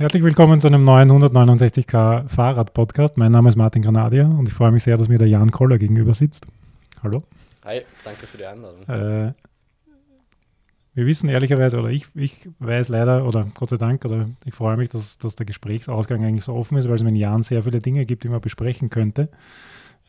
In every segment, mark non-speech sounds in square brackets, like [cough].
Herzlich willkommen zu einem neuen 169k Fahrrad-Podcast. Mein Name ist Martin Granadier und ich freue mich sehr, dass mir der Jan Koller gegenüber sitzt. Hallo. Hi, danke für die Einladung. Äh, wir wissen ehrlicherweise, oder ich, ich weiß leider, oder Gott sei Dank, oder ich freue mich, dass, dass der Gesprächsausgang eigentlich so offen ist, weil es mit Jan sehr viele Dinge gibt, die man besprechen könnte.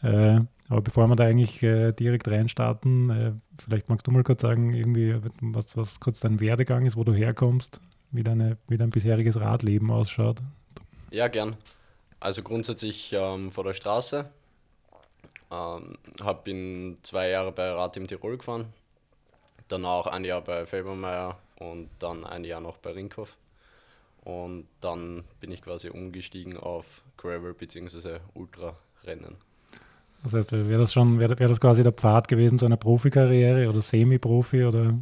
Äh, aber bevor wir da eigentlich äh, direkt reinstarten, äh, vielleicht magst du mal kurz sagen, irgendwie, was, was kurz dein Werdegang ist, wo du herkommst, wie, deine, wie dein bisheriges Radleben ausschaut. Ja, gern. Also grundsätzlich ähm, vor der Straße. Ähm, habe in zwei Jahre bei Rad im Tirol gefahren, danach ein Jahr bei Felbermeier und dann ein Jahr noch bei Rinkhoff. Und dann bin ich quasi umgestiegen auf Gravel bzw. Ultrarennen. Das heißt, wäre das schon, wäre wär das quasi der Pfad gewesen zu einer Profikarriere oder Semi-Profi oder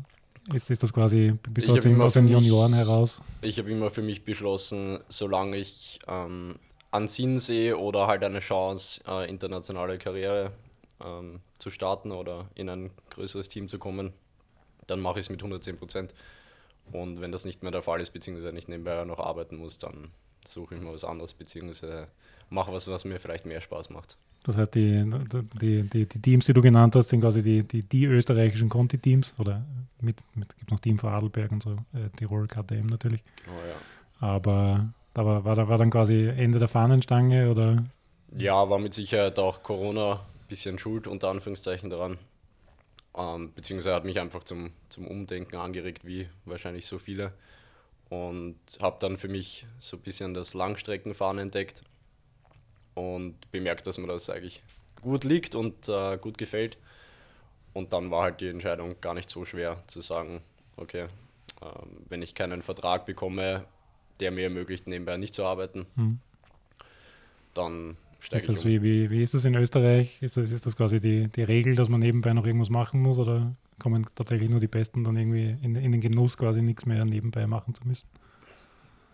ist, ist das quasi, bist du aus den, aus den Junioren mich, heraus? Ich habe immer für mich beschlossen, solange ich ähm, einen Sinn sehe oder halt eine Chance, äh, internationale Karriere ähm, zu starten oder in ein größeres Team zu kommen, dann mache ich es mit 110 Prozent. Und wenn das nicht mehr der Fall ist, beziehungsweise nicht nebenbei noch arbeiten muss, dann suche ich mal was anderes, beziehungsweise mache was, was mir vielleicht mehr Spaß macht. Das heißt, die, die, die, die Teams, die du genannt hast, sind quasi die, die, die österreichischen Conti-Teams oder mit, mit gibt noch Team Vorarlberg und so, äh, Tirol KTM natürlich. Oh, ja. Aber da war, war, war dann quasi Ende der Fahnenstange oder? Ja, war mit Sicherheit auch Corona ein bisschen schuld, unter Anführungszeichen daran. Ähm, beziehungsweise hat mich einfach zum, zum Umdenken angeregt, wie wahrscheinlich so viele. Und habe dann für mich so ein bisschen das Langstreckenfahren entdeckt und bemerkt, dass mir das eigentlich gut liegt und äh, gut gefällt. Und dann war halt die Entscheidung gar nicht so schwer zu sagen, okay, äh, wenn ich keinen Vertrag bekomme, der mir ermöglicht, nebenbei nicht zu arbeiten, hm. dann steige ich das um. wie, wie, wie ist das in Österreich? Ist das, ist das quasi die, die Regel, dass man nebenbei noch irgendwas machen muss oder kommen tatsächlich nur die Besten dann irgendwie in, in den Genuss, quasi nichts mehr nebenbei machen zu müssen?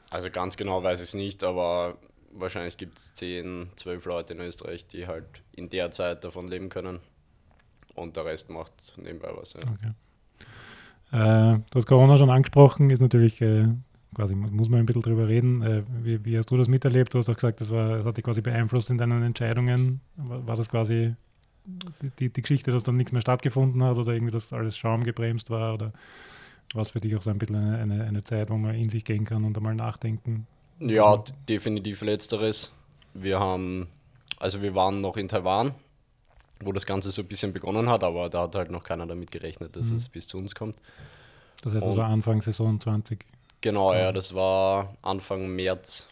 Also ganz genau weiß ich es nicht, aber wahrscheinlich gibt es 10, 12 Leute in Österreich, die halt in der Zeit davon leben können. Und der Rest macht nebenbei was. Ja. Okay. Äh, du hast Corona schon angesprochen, ist natürlich äh, quasi, muss man ein bisschen drüber reden. Äh, wie, wie, hast du das miterlebt? Du hast auch gesagt, das, war, das hat dich quasi beeinflusst in deinen Entscheidungen. War, war das quasi die, die, Geschichte, dass dann nichts mehr stattgefunden hat oder irgendwie, dass alles Schaum gebremst war? Oder war es für dich auch so ein bisschen eine, eine, eine Zeit, wo man in sich gehen kann und einmal nachdenken? Ja, definitiv letzteres. Wir haben, also wir waren noch in Taiwan, wo das Ganze so ein bisschen begonnen hat, aber da hat halt noch keiner damit gerechnet, dass mhm. es bis zu uns kommt. Das heißt, das war Anfang Saison 20. Genau, ja, das war Anfang März.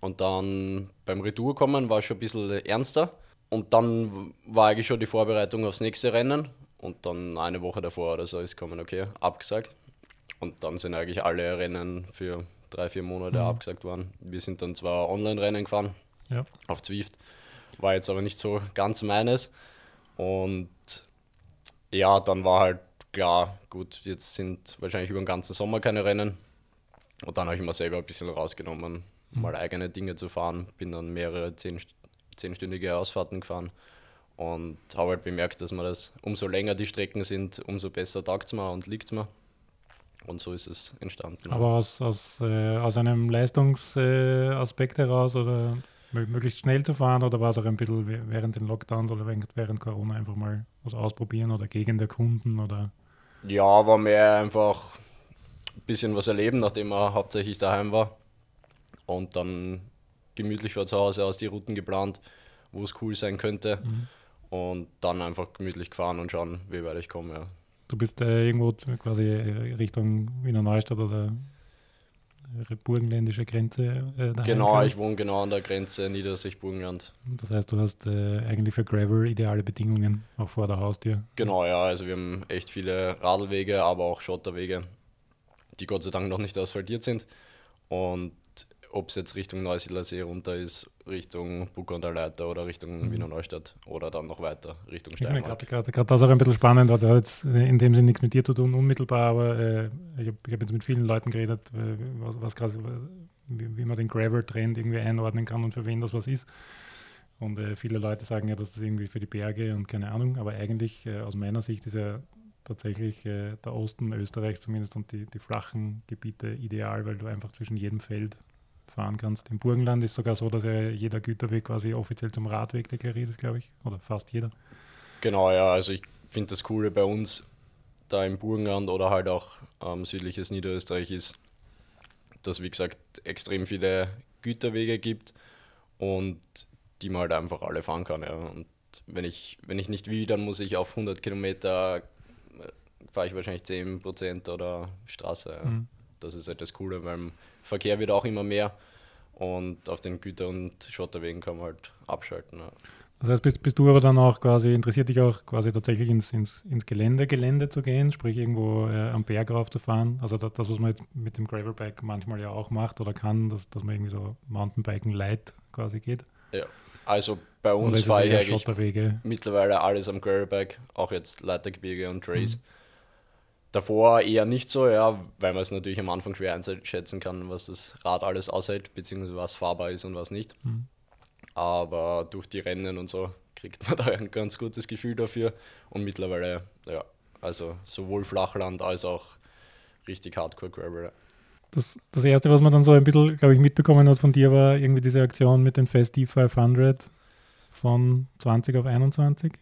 Und dann beim Retour kommen war schon ein bisschen ernster. Und dann war eigentlich schon die Vorbereitung aufs nächste Rennen. Und dann eine Woche davor oder so ist kommen, okay, abgesagt. Und dann sind eigentlich alle Rennen für drei, vier Monate mhm. abgesagt worden. Wir sind dann zwar Online-Rennen gefahren ja. auf Zwift, war jetzt aber nicht so ganz meines. Und ja, dann war halt klar, gut, jetzt sind wahrscheinlich über den ganzen Sommer keine Rennen. Und dann habe ich mir selber ein bisschen rausgenommen, mhm. mal eigene Dinge zu fahren. Bin dann mehrere zehn, zehnstündige Ausfahrten gefahren und habe halt bemerkt, dass man das, umso länger die Strecken sind, umso besser taugt es mir und liegt es mir. Und so ist es entstanden. Aber aus, aus, äh, aus einem Leistungsaspekt äh, heraus oder möglichst schnell zu fahren oder war es auch ein bisschen während den Lockdowns oder während, während Corona einfach mal was ausprobieren oder gegen der Kunden oder? Ja, war mehr einfach ein bisschen was erleben, nachdem er hauptsächlich daheim war. Und dann gemütlich von zu Hause aus die Routen geplant, wo es cool sein könnte. Mhm. Und dann einfach gemütlich gefahren und schauen, wie weit ich komme. Ja. Du bist äh, irgendwo quasi Richtung Wiener Neustadt oder burgenländische Grenze. Äh, genau, kann. ich wohne genau an der Grenze Niederösterreich-Burgenland. Das heißt, du hast äh, eigentlich für Gravel ideale Bedingungen, auch vor der Haustür. Genau, ja, also wir haben echt viele Radlwege, aber auch Schotterwege, die Gott sei Dank noch nicht asphaltiert sind. Und ob es jetzt Richtung Neusiedler See runter ist, Richtung Bucker und der Leiter oder Richtung mhm. Wiener Neustadt oder dann noch weiter Richtung Steiermark. Ich finde gerade das auch ein bisschen spannend, hat jetzt in dem Sinne nichts mit dir zu tun, unmittelbar, aber äh, ich habe hab jetzt mit vielen Leuten geredet, äh, was, was quasi, wie, wie, man den Gravel-Trend irgendwie einordnen kann und für wen das was ist. Und äh, viele Leute sagen ja, dass das irgendwie für die Berge und keine Ahnung, aber eigentlich äh, aus meiner Sicht ist ja tatsächlich äh, der Osten Österreichs zumindest und die, die flachen Gebiete ideal, weil du einfach zwischen jedem Feld fahren kannst. Im Burgenland ist sogar so, dass ja jeder Güterweg quasi offiziell zum Radweg deklariert ist, glaube ich. Oder fast jeder. Genau, ja. Also ich finde das Coole bei uns da im Burgenland oder halt auch ähm, südliches Niederösterreich ist, dass wie gesagt extrem viele Güterwege gibt und die man halt einfach alle fahren kann. Ja. Und wenn ich, wenn ich nicht will, dann muss ich auf 100 Kilometer, äh, fahre ich wahrscheinlich 10% oder Straße. Ja. Mhm. Das ist halt das Coole, weil Verkehr wird auch immer mehr und auf den Güter- und Schotterwegen kann man halt abschalten. Ja. Das heißt, bist, bist, du aber dann auch quasi, interessiert dich auch quasi tatsächlich ins, ins, ins Gelände, Gelände zu gehen, sprich irgendwo äh, am Berg rauf zu fahren? Also das, das, was man jetzt mit dem Gravelbike manchmal ja auch macht oder kann, dass, dass man irgendwie so Mountainbiken light quasi geht? Ja, also bei uns fahre ich eigentlich mittlerweile alles am Gravelbike, auch jetzt Leitergebirge und Trace. Mhm. Davor eher nicht so, ja, weil man es natürlich am Anfang schwer einschätzen kann, was das Rad alles aushält, beziehungsweise was fahrbar ist und was nicht. Mhm. Aber durch die Rennen und so kriegt man [laughs] da ein ganz gutes Gefühl dafür. Und mittlerweile, ja, also sowohl Flachland als auch richtig Hardcore Gravel. Das, das erste, was man dann so ein bisschen, glaube ich, mitbekommen hat von dir, war irgendwie diese Aktion mit den Festi 500 von 20 auf 21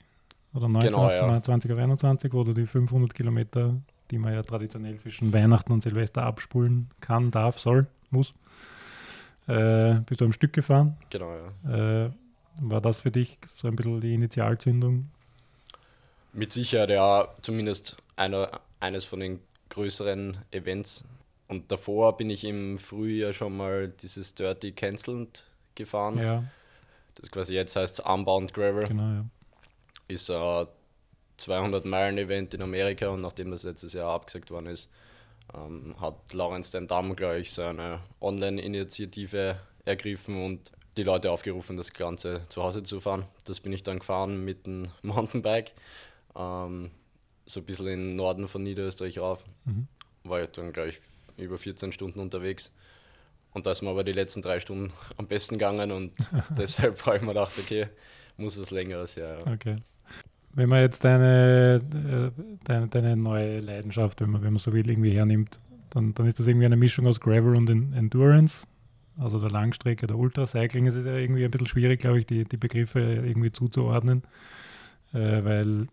oder 19 genau, auf ja. 20 auf 21, wo du die 500 Kilometer, die man ja traditionell zwischen Weihnachten und Silvester abspulen kann, darf, soll, muss, äh, bist du am Stück gefahren. Genau, ja. Äh, war das für dich so ein bisschen die Initialzündung? Mit Sicherheit, ja, zumindest einer, eines von den größeren Events. Und davor bin ich im Frühjahr schon mal dieses Dirty Cancelled gefahren. Ja. Das quasi jetzt heißt Unbound Gravel. Genau, ja. Ist ein 200 Meilen Event in Amerika und nachdem das letztes Jahr abgesagt worden ist, ähm, hat Lawrence den Damm gleich seine Online-Initiative ergriffen und die Leute aufgerufen, das Ganze zu Hause zu fahren. Das bin ich dann gefahren mit dem [laughs] Mountainbike, ähm, so ein bisschen in den Norden von Niederösterreich rauf. Mhm. War ich dann gleich über 14 Stunden unterwegs. Und da ist mir aber die letzten drei Stunden am besten gegangen und [laughs] deshalb habe ich mir gedacht, okay, muss was Längeres her. Ja. Okay. Wenn man jetzt deine, äh, deine, deine neue Leidenschaft, wenn man, wenn man so will, irgendwie hernimmt, dann, dann ist das irgendwie eine Mischung aus Gravel und Endurance, also der Langstrecke, der Ultracycling. Es ist ja irgendwie ein bisschen schwierig, glaube ich, die, die Begriffe irgendwie zuzuordnen, äh, weil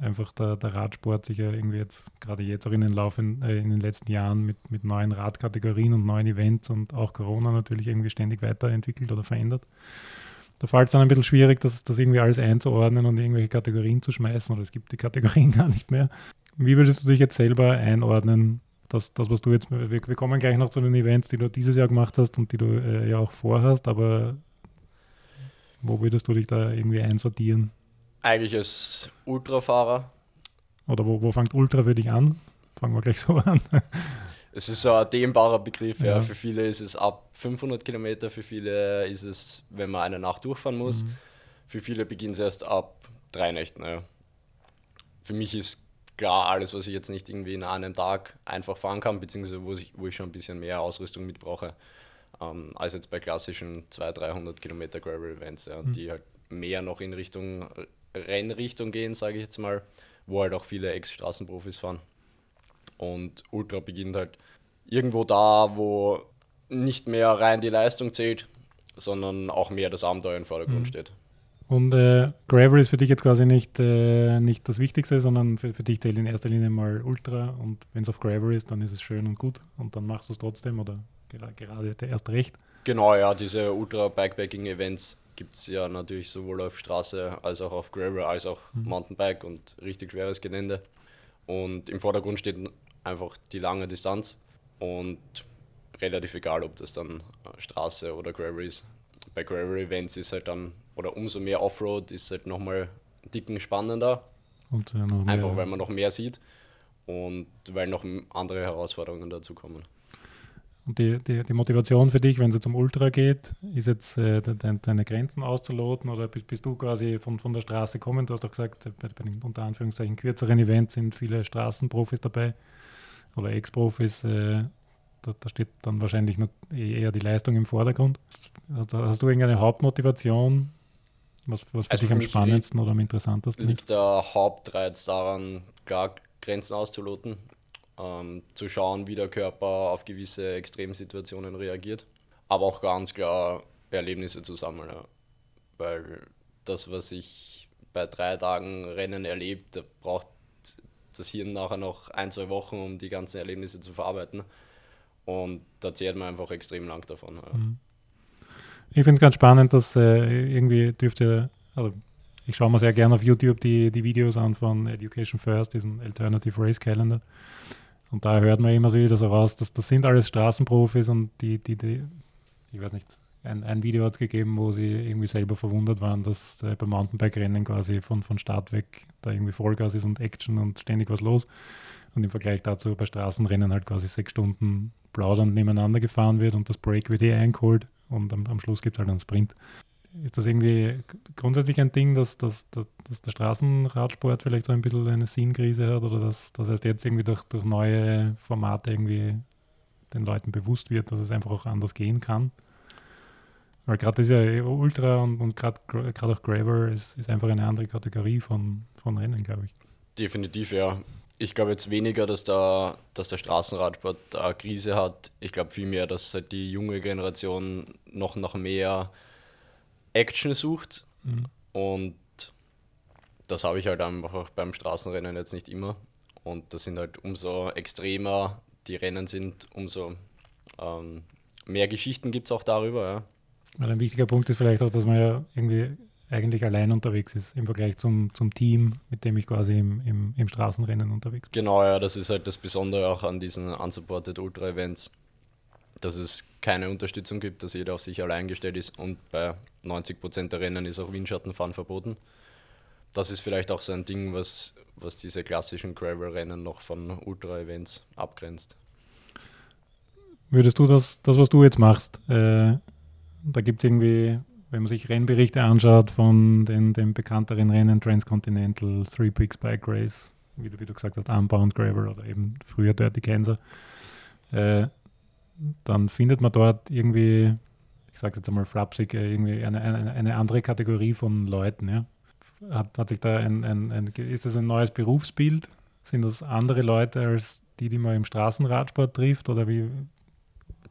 einfach der, der Radsport sich ja irgendwie jetzt, gerade jetzt auch in den, Laufen, äh, in den letzten Jahren mit, mit neuen Radkategorien und neuen Events und auch Corona natürlich irgendwie ständig weiterentwickelt oder verändert da fällt es dann ein bisschen schwierig, das, das irgendwie alles einzuordnen und irgendwelche Kategorien zu schmeißen oder es gibt die Kategorien [laughs] gar nicht mehr. Wie würdest du dich jetzt selber einordnen, dass das, was du jetzt, wir, wir kommen gleich noch zu den Events, die du dieses Jahr gemacht hast und die du äh, ja auch vorhast, aber wo würdest du dich da irgendwie einsortieren? Eigentlich als Ultrafahrer. Oder wo, wo fängt Ultra für dich an? Fangen wir gleich so [laughs] an es ist so ein dehnbarer Begriff. Ja. ja. Für viele ist es ab 500 Kilometer, für viele ist es, wenn man eine Nacht durchfahren muss. Mhm. Für viele beginnt es erst ab drei Nächten. Ja. Für mich ist klar, alles, was ich jetzt nicht irgendwie in einem Tag einfach fahren kann, beziehungsweise wo ich, wo ich schon ein bisschen mehr Ausrüstung mitbrauche, ähm, als jetzt bei klassischen 200, 300 Kilometer Gravel-Events, ja, mhm. die halt mehr noch in Richtung Rennrichtung gehen, sage ich jetzt mal, wo halt auch viele Ex-Straßenprofis fahren. Und Ultra beginnt halt irgendwo da, wo nicht mehr rein die Leistung zählt, sondern auch mehr das Abenteuer im Vordergrund mhm. steht. Und äh, Gravel ist für dich jetzt quasi nicht, äh, nicht das Wichtigste, sondern für, für dich zählt in erster Linie mal Ultra und wenn es auf Gravel ist, dann ist es schön und gut und dann machst du es trotzdem oder gerade, gerade erst recht. Genau, ja, diese Ultra-Bikepacking-Events gibt es ja natürlich sowohl auf Straße als auch auf Gravel als auch mhm. Mountainbike und richtig schweres Gelände. Und im Vordergrund steht einfach die lange Distanz und relativ egal, ob das dann äh, Straße oder Gravel ist. Bei Gravel-Events ist halt dann, oder umso mehr Offroad ist halt nochmal dicken spannender. Und, ja, einfach weil man noch mehr sieht und weil noch andere Herausforderungen dazu kommen. Und die, die, die Motivation für dich, wenn es jetzt um Ultra geht, ist jetzt äh, de, deine Grenzen auszuloten oder bist, bist, du quasi von, von der Straße kommend? Du hast doch gesagt, bei, bei den unter Anführungszeichen kürzeren Events sind viele Straßenprofis dabei oder Ex-Profis, äh, da, da, steht dann wahrscheinlich noch e-, eher die Leistung im Vordergrund. Hast, hast du irgendeine Hauptmotivation, was, was für also dich am spannendsten liegt, oder am interessantesten liegt ist? Liegt der Hauptreiz daran, klar Grenzen auszuloten, ähm, zu schauen, wie der Körper auf gewisse Extremsituationen reagiert. aber auch ganz klar Erlebnisse zu sammeln. Ja. Weil das, was ich bei drei Tagen Rennen erlebt, da braucht das Hirn nachher noch ein, zwei Wochen, um die ganzen Erlebnisse zu verarbeiten. Und da zehrt man einfach extrem lang davon. Ja. Mhm. Ich finde es ganz spannend, dass äh, irgendwie dürfte, also ich schaue mir sehr gerne auf YouTube die, die Videos an von Education First, diesen Alternative Race Calendar. Und da hört man immer wieder so raus, dass das sind alles Straßenprofis und die, die, die ich weiß nicht, ein, ein Video hat es gegeben, wo sie irgendwie selber verwundert waren, dass äh, beim Mountainbike-Rennen quasi von, von Start weg da irgendwie Vollgas ist und Action und ständig was los. Und im Vergleich dazu bei Straßenrennen halt quasi sechs Stunden plaudernd nebeneinander gefahren wird und das Break wird eh eingeholt und am, am Schluss gibt es halt einen Sprint. Ist das irgendwie grundsätzlich ein Ding, dass, dass, dass, dass der Straßenradsport vielleicht so ein bisschen eine Sinnkrise hat oder dass das heißt jetzt irgendwie durch, durch neue Formate irgendwie den Leuten bewusst wird, dass es einfach auch anders gehen kann? Weil gerade das ja Ultra und, und gerade auch Graver ist, ist einfach eine andere Kategorie von, von Rennen, glaube ich. Definitiv, ja. Ich glaube jetzt weniger, dass der, dass der Straßenradsport eine Krise hat. Ich glaube vielmehr, dass halt die junge Generation noch nach mehr Action sucht. Mhm. Und das habe ich halt einfach auch beim Straßenrennen jetzt nicht immer. Und das sind halt umso extremer die Rennen sind, umso ähm, mehr Geschichten gibt es auch darüber. Ja. Weil ein wichtiger Punkt ist vielleicht auch, dass man ja irgendwie eigentlich allein unterwegs ist im Vergleich zum, zum Team, mit dem ich quasi im, im, im Straßenrennen unterwegs bin. Genau, ja, das ist halt das Besondere auch an diesen Unsupported Ultra-Events, dass es keine Unterstützung gibt, dass jeder auf sich allein gestellt ist und bei 90 Prozent der Rennen ist auch Windschattenfahren verboten. Das ist vielleicht auch so ein Ding, was, was diese klassischen Gravel-Rennen noch von Ultra-Events abgrenzt. Würdest du das, das was du jetzt machst, äh, da gibt es irgendwie, wenn man sich Rennberichte anschaut von den, den bekannteren Rennen, Transcontinental, Three Peaks Bike Race, wie du, wie du gesagt hast, Unbound Gravel oder eben früher Dirty Kansas, äh, dann findet man dort irgendwie, ich sage jetzt einmal flapsig, äh, irgendwie eine, eine, eine, andere Kategorie von Leuten. Ja? Hat, hat sich da ein, ein, ein, ist das ein neues Berufsbild? Sind das andere Leute als die, die man im Straßenradsport trifft? Oder wie?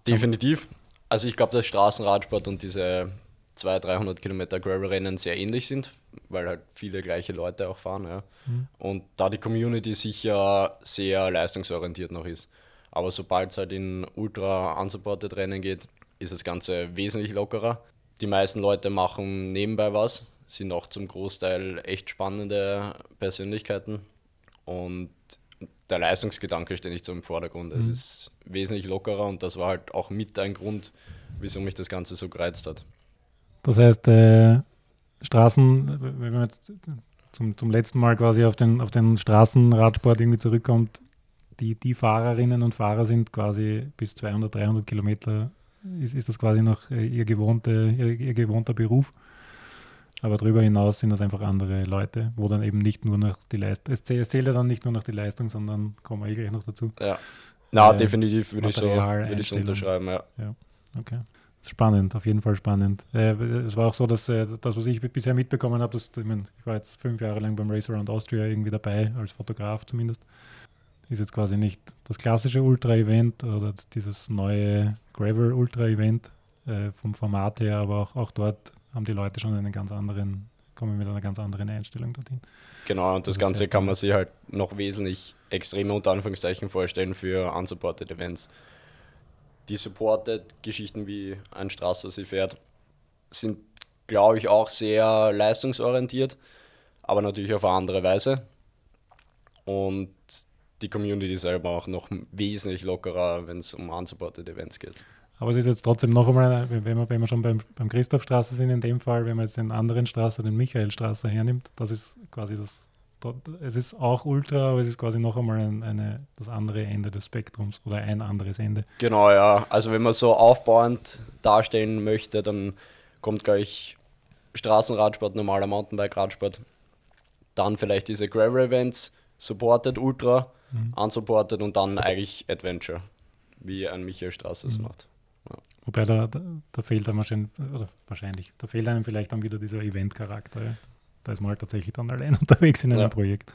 Definitiv. Also ich glaube, dass Straßenradsport und diese 200, 300 Kilometer Gravel-Rennen sehr ähnlich sind, weil halt viele gleiche Leute auch fahren. Ja. Mhm. Und da die Community sicher sehr leistungsorientiert noch ist. Aber sobald es halt in ultra unsupported Rennen geht, ist das Ganze wesentlich lockerer. Die meisten Leute machen nebenbei was, sind auch zum Großteil echt spannende Persönlichkeiten. Und der Leistungsgedanke steht nicht so im Vordergrund. Mhm. Es ist wesentlich lockerer und das war halt auch mit ein Grund, wieso mich das Ganze so gereizt hat. Das heißt, äh, Straßen, wenn man jetzt zum, zum letzten Mal quasi auf den, auf den Straßenradsport irgendwie zurückkommt, die, die Fahrerinnen und Fahrer sind quasi bis 200, 300 Kilometer, ist, ist das quasi noch äh, ihr, gewohnte, ihr, ihr gewohnter Beruf. Aber darüber hinaus sind das einfach andere Leute, wo dann eben nicht nur nach die Leistung, es zählt ja dann nicht nur nach die Leistung, sondern kommen wir eh gleich noch dazu. Ja, na, äh, definitiv würde ich, so, würd ich so unterschreiben, ja. ja. Okay. Spannend, auf jeden Fall spannend. Äh, es war auch so, dass äh, das, was ich bisher mitbekommen habe, ich, mein, ich war jetzt fünf Jahre lang beim Race Around Austria irgendwie dabei, als Fotograf zumindest. Ist jetzt quasi nicht das klassische Ultra-Event oder dieses neue Gravel-Ultra-Event äh, vom Format her, aber auch, auch dort haben die Leute schon einen ganz anderen, kommen mit einer ganz anderen Einstellung dorthin. Genau, und das, das Ganze kann man sich halt noch wesentlich extremer unter Anführungszeichen vorstellen für unsupported Events. Die supported Geschichten wie ein Strasser sie fährt, sind, glaube ich, auch sehr leistungsorientiert, aber natürlich auf eine andere Weise. Und die Community selber auch noch wesentlich lockerer, wenn es um unsupported Events geht. Aber es ist jetzt trotzdem noch einmal, wenn wir, wenn wir schon beim, beim Christophstraße sind, in dem Fall, wenn man jetzt den anderen Straße, den Michaelstraße hernimmt, das ist quasi das, es ist auch Ultra, aber es ist quasi noch einmal ein, eine, das andere Ende des Spektrums oder ein anderes Ende. Genau, ja. Also wenn man so aufbauend darstellen möchte, dann kommt gleich Straßenradsport, normaler Mountainbike-Radsport, dann vielleicht diese Gravel-Events, Supported Ultra, mhm. unsupported und dann eigentlich Adventure, wie ein Michael Straße es mhm. macht. Wobei da, da, da, fehlt einem wahrscheinlich, oder wahrscheinlich, da fehlt einem vielleicht dann wieder dieser Event-Charakter. Ja. Da ist man halt tatsächlich dann allein [laughs] unterwegs in einem ja. Projekt.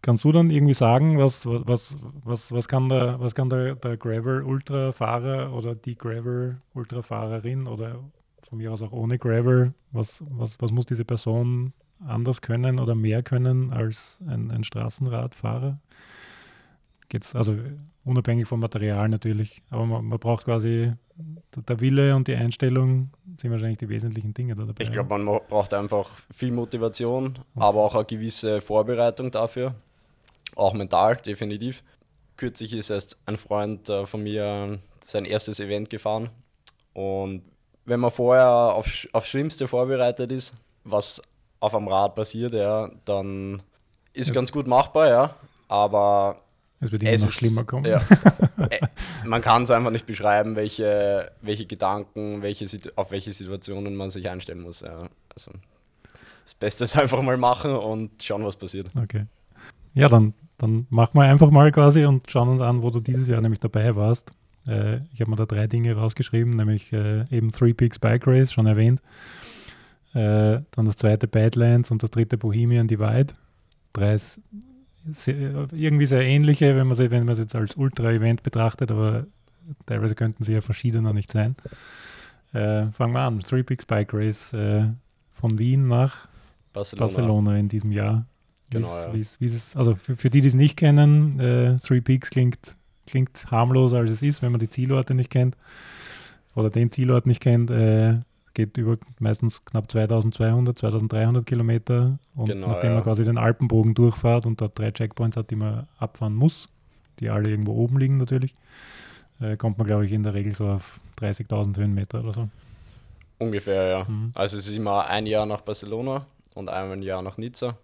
kannst du dann irgendwie sagen, was, was, was, was kann der, was kann der, der Gravel-Ultra-Fahrer oder die Gravel-Ultra-Fahrerin oder von mir aus auch ohne Gravel, was, was, was muss diese Person anders können oder mehr können als ein, ein Straßenradfahrer? Geht's also unabhängig vom Material natürlich, aber man, man braucht quasi der Wille und die Einstellung sind wahrscheinlich die wesentlichen Dinge da dabei. Ich glaube, man braucht einfach viel Motivation, aber auch eine gewisse Vorbereitung dafür. Auch mental, definitiv. Kürzlich ist erst ein Freund äh, von mir sein erstes Event gefahren. Und wenn man vorher auf, aufs Schlimmste vorbereitet ist, was auf einem Rad passiert, ja, dann ist es ganz gut machbar, ja. Aber es wird immer noch schlimmer kommen. Ja, [laughs] äh, man kann es einfach nicht beschreiben, welche, welche Gedanken, welche, auf welche Situationen man sich einstellen muss. Ja. Also das Beste ist einfach mal machen und schauen, was passiert. Okay. Ja, dann, dann machen wir einfach mal quasi und schauen uns an, wo du dieses Jahr nämlich dabei warst. Äh, ich habe mir da drei Dinge rausgeschrieben, nämlich äh, eben Three Peaks Bike Race, schon erwähnt. Äh, dann das zweite Badlands und das dritte Bohemian Divide. Drei sehr, irgendwie sehr ähnliche, wenn man es wenn jetzt als Ultra-Event betrachtet, aber teilweise könnten sie ja verschiedener nicht sein. Äh, fangen wir an. Three Peaks Bike Race äh, von Wien nach Barcelona. Barcelona. in diesem Jahr. Genau, wie's, ja. wie's, wie's es, also für, für die, die es nicht kennen, äh, Three Peaks klingt, klingt harmloser als es ist, wenn man die Zielorte nicht kennt oder den Zielort nicht kennt. Geht über meistens knapp 2200, 2300 Kilometer. Und genau, nachdem ja. man quasi den Alpenbogen durchfahrt und dort drei Checkpoints hat, die man abfahren muss, die alle irgendwo oben liegen natürlich, äh, kommt man, glaube ich, in der Regel so auf 30.000 Höhenmeter oder so. Ungefähr, ja. Mhm. Also es ist immer ein Jahr nach Barcelona und einmal ein Jahr nach Nizza.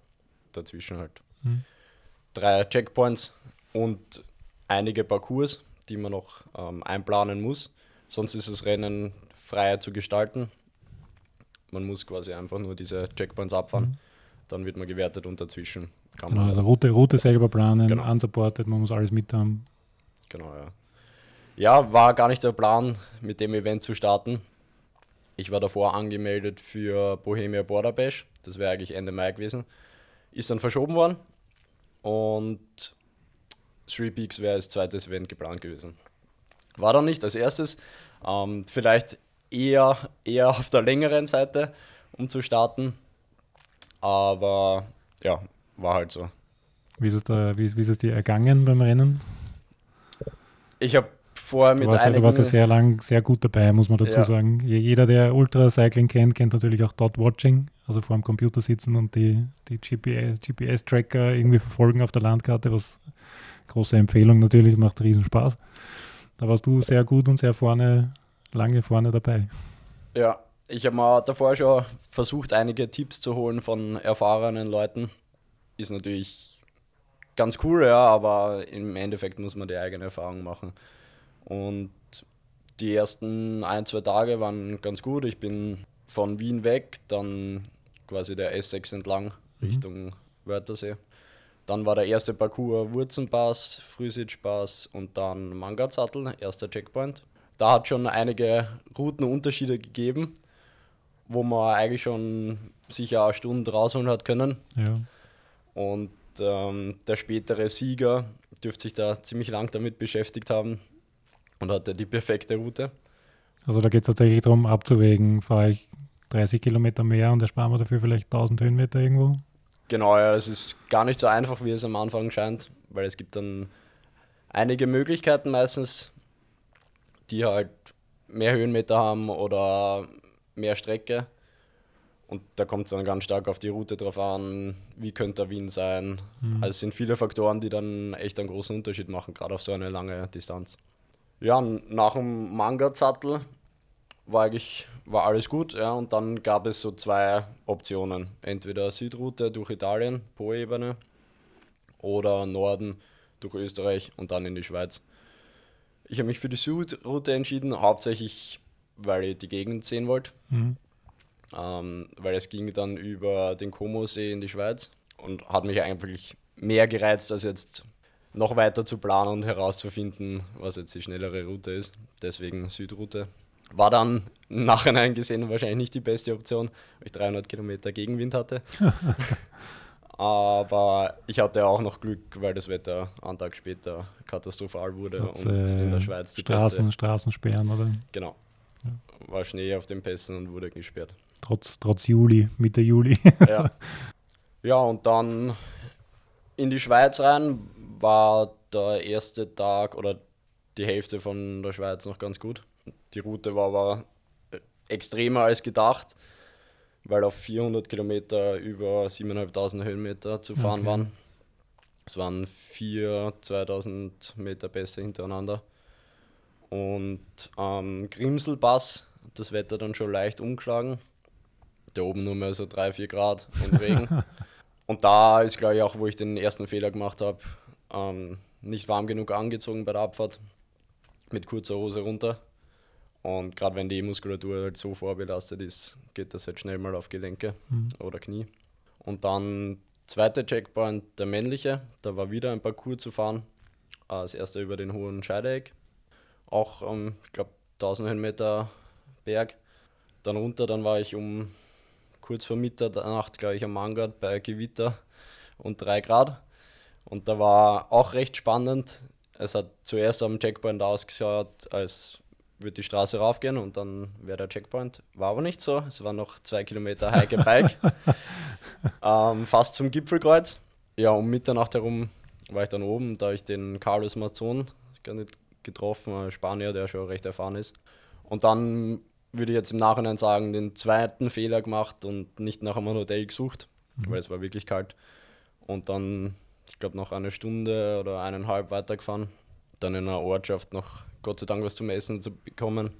Dazwischen halt mhm. drei Checkpoints und einige Parcours, die man noch ähm, einplanen muss. Sonst ist das Rennen freier zu gestalten. Man muss quasi einfach nur diese Checkpoints abfahren. Mhm. Dann wird man gewertet und dazwischen kann genau, man. Also Route, Route selber planen, genau. unsupported, man muss alles mit haben. Genau, ja. Ja, war gar nicht der Plan, mit dem Event zu starten. Ich war davor angemeldet für Bohemia Border Bash. Das wäre eigentlich Ende Mai gewesen. Ist dann verschoben worden. Und Three Peaks wäre als zweites Event geplant gewesen. War dann nicht als erstes. Ähm, vielleicht eher, eher auf der längeren Seite, um zu starten. Aber ja, war halt so. Wie ist es, da, wie, wie ist es dir ergangen beim Rennen? Ich habe vorher mit du warst, einigen... Du warst ja sehr lang, sehr gut dabei, muss man dazu ja. sagen. Jeder, der Ultracycling kennt, kennt natürlich auch Dot Watching, also vor dem Computer sitzen und die, die GPS-Tracker irgendwie verfolgen auf der Landkarte, was große Empfehlung natürlich, macht riesen Spaß. Da warst du sehr gut und sehr vorne lange vorne dabei. Ja, ich habe mir davor schon versucht, einige Tipps zu holen von erfahrenen Leuten. Ist natürlich ganz cool, ja, aber im Endeffekt muss man die eigene Erfahrung machen. Und die ersten ein, zwei Tage waren ganz gut. Ich bin von Wien weg, dann quasi der S6 entlang mhm. Richtung Wörthersee. Dann war der erste Parcours Wurzenpass, Frühsitzpass und dann Mangatzattel, erster Checkpoint da hat schon einige Routenunterschiede gegeben, wo man eigentlich schon sicher eine Stunde rausholen hat können. Ja. Und ähm, der spätere Sieger dürfte sich da ziemlich lang damit beschäftigt haben und hatte die perfekte Route. Also da geht es tatsächlich darum, abzuwägen, fahre ich 30 Kilometer mehr und ersparen wir dafür vielleicht 1000 Höhenmeter irgendwo? Genau, ja, es ist gar nicht so einfach, wie es am Anfang scheint, weil es gibt dann einige Möglichkeiten meistens, die halt mehr Höhenmeter haben oder mehr Strecke. Und da kommt es dann ganz stark auf die Route drauf an, wie könnte der Wind sein. Mhm. Also es sind viele Faktoren, die dann echt einen großen Unterschied machen, gerade auf so eine lange Distanz. Ja, nach dem Manga-Sattel war eigentlich war alles gut. Ja, und dann gab es so zwei Optionen. Entweder Südroute durch Italien, Po-Ebene, oder Norden durch Österreich und dann in die Schweiz. Ich habe mich für die Südroute entschieden, hauptsächlich, weil ich die Gegend sehen wollte. Mhm. Ähm, weil es ging dann über den Como-See in die Schweiz und hat mich eigentlich mehr gereizt, als jetzt noch weiter zu planen und herauszufinden, was jetzt die schnellere Route ist. Deswegen Südroute. War dann im Nachhinein gesehen wahrscheinlich nicht die beste Option, weil ich 300 Kilometer Gegenwind hatte. [laughs] Aber ich hatte auch noch Glück, weil das Wetter einen Tag später katastrophal wurde Hat's, und äh, in der Schweiz die Straßen, Pässe. Straßensperren oder Genau. Ja. War Schnee auf den Pässen und wurde gesperrt. trotz, trotz Juli, Mitte Juli. Ja. [laughs] ja, und dann in die Schweiz rein war der erste Tag oder die Hälfte von der Schweiz noch ganz gut. Die Route war aber extremer als gedacht, weil auf 400 Kilometer über 7.500 Höhenmeter zu fahren Okay. waren. Es waren vier 2000 Meter Pässe hintereinander. Und am Grimselpass hat das Wetter dann schon leicht umgeschlagen. Da oben nur mehr so 3, 4 Grad und Regen. [laughs] und da ist, glaube ich, auch, wo ich den ersten Fehler gemacht habe, ähm, nicht warm genug angezogen bei der Abfahrt. Mit kurzer Hose runter. Und gerade wenn die Muskulatur halt so vorbelastet ist, geht das halt schnell mal auf Gelenke Mhm. oder Knie. Und dann zweiter Checkpoint, der männliche. Da war wieder ein Parcours zu fahren. Als erster über den hohen Scheideeck. Auch, ähm, ich glaube, 1000 Höhenmeter Berg. Dann runter, dann war ich um kurz vor Mitternacht, glaube ich, am Mangard bei Gewitter und 3 Grad. Und da war auch recht spannend. Es hat zuerst am Checkpoint ausgeschaut, als würde die Straße raufgehen und dann wäre der Checkpoint. War aber nicht so. Es war noch zwei Kilometer Heike [laughs] Bike. ähm, fast zum Gipfelkreuz. Ja, um Mitternacht herum war ich dann oben, da ich den Carlos gar nicht getroffen, ein Spanier, der schon recht erfahren ist. Und dann würde ich jetzt im Nachhinein sagen, den zweiten Fehler gemacht und nicht nach einem Hotel gesucht, weil es war wirklich kalt. Und dann, ich glaube, noch eine Stunde oder eineinhalb weitergefahren. Dann in einer Ortschaft noch Gott sei Dank was zum Essen zu bekommen.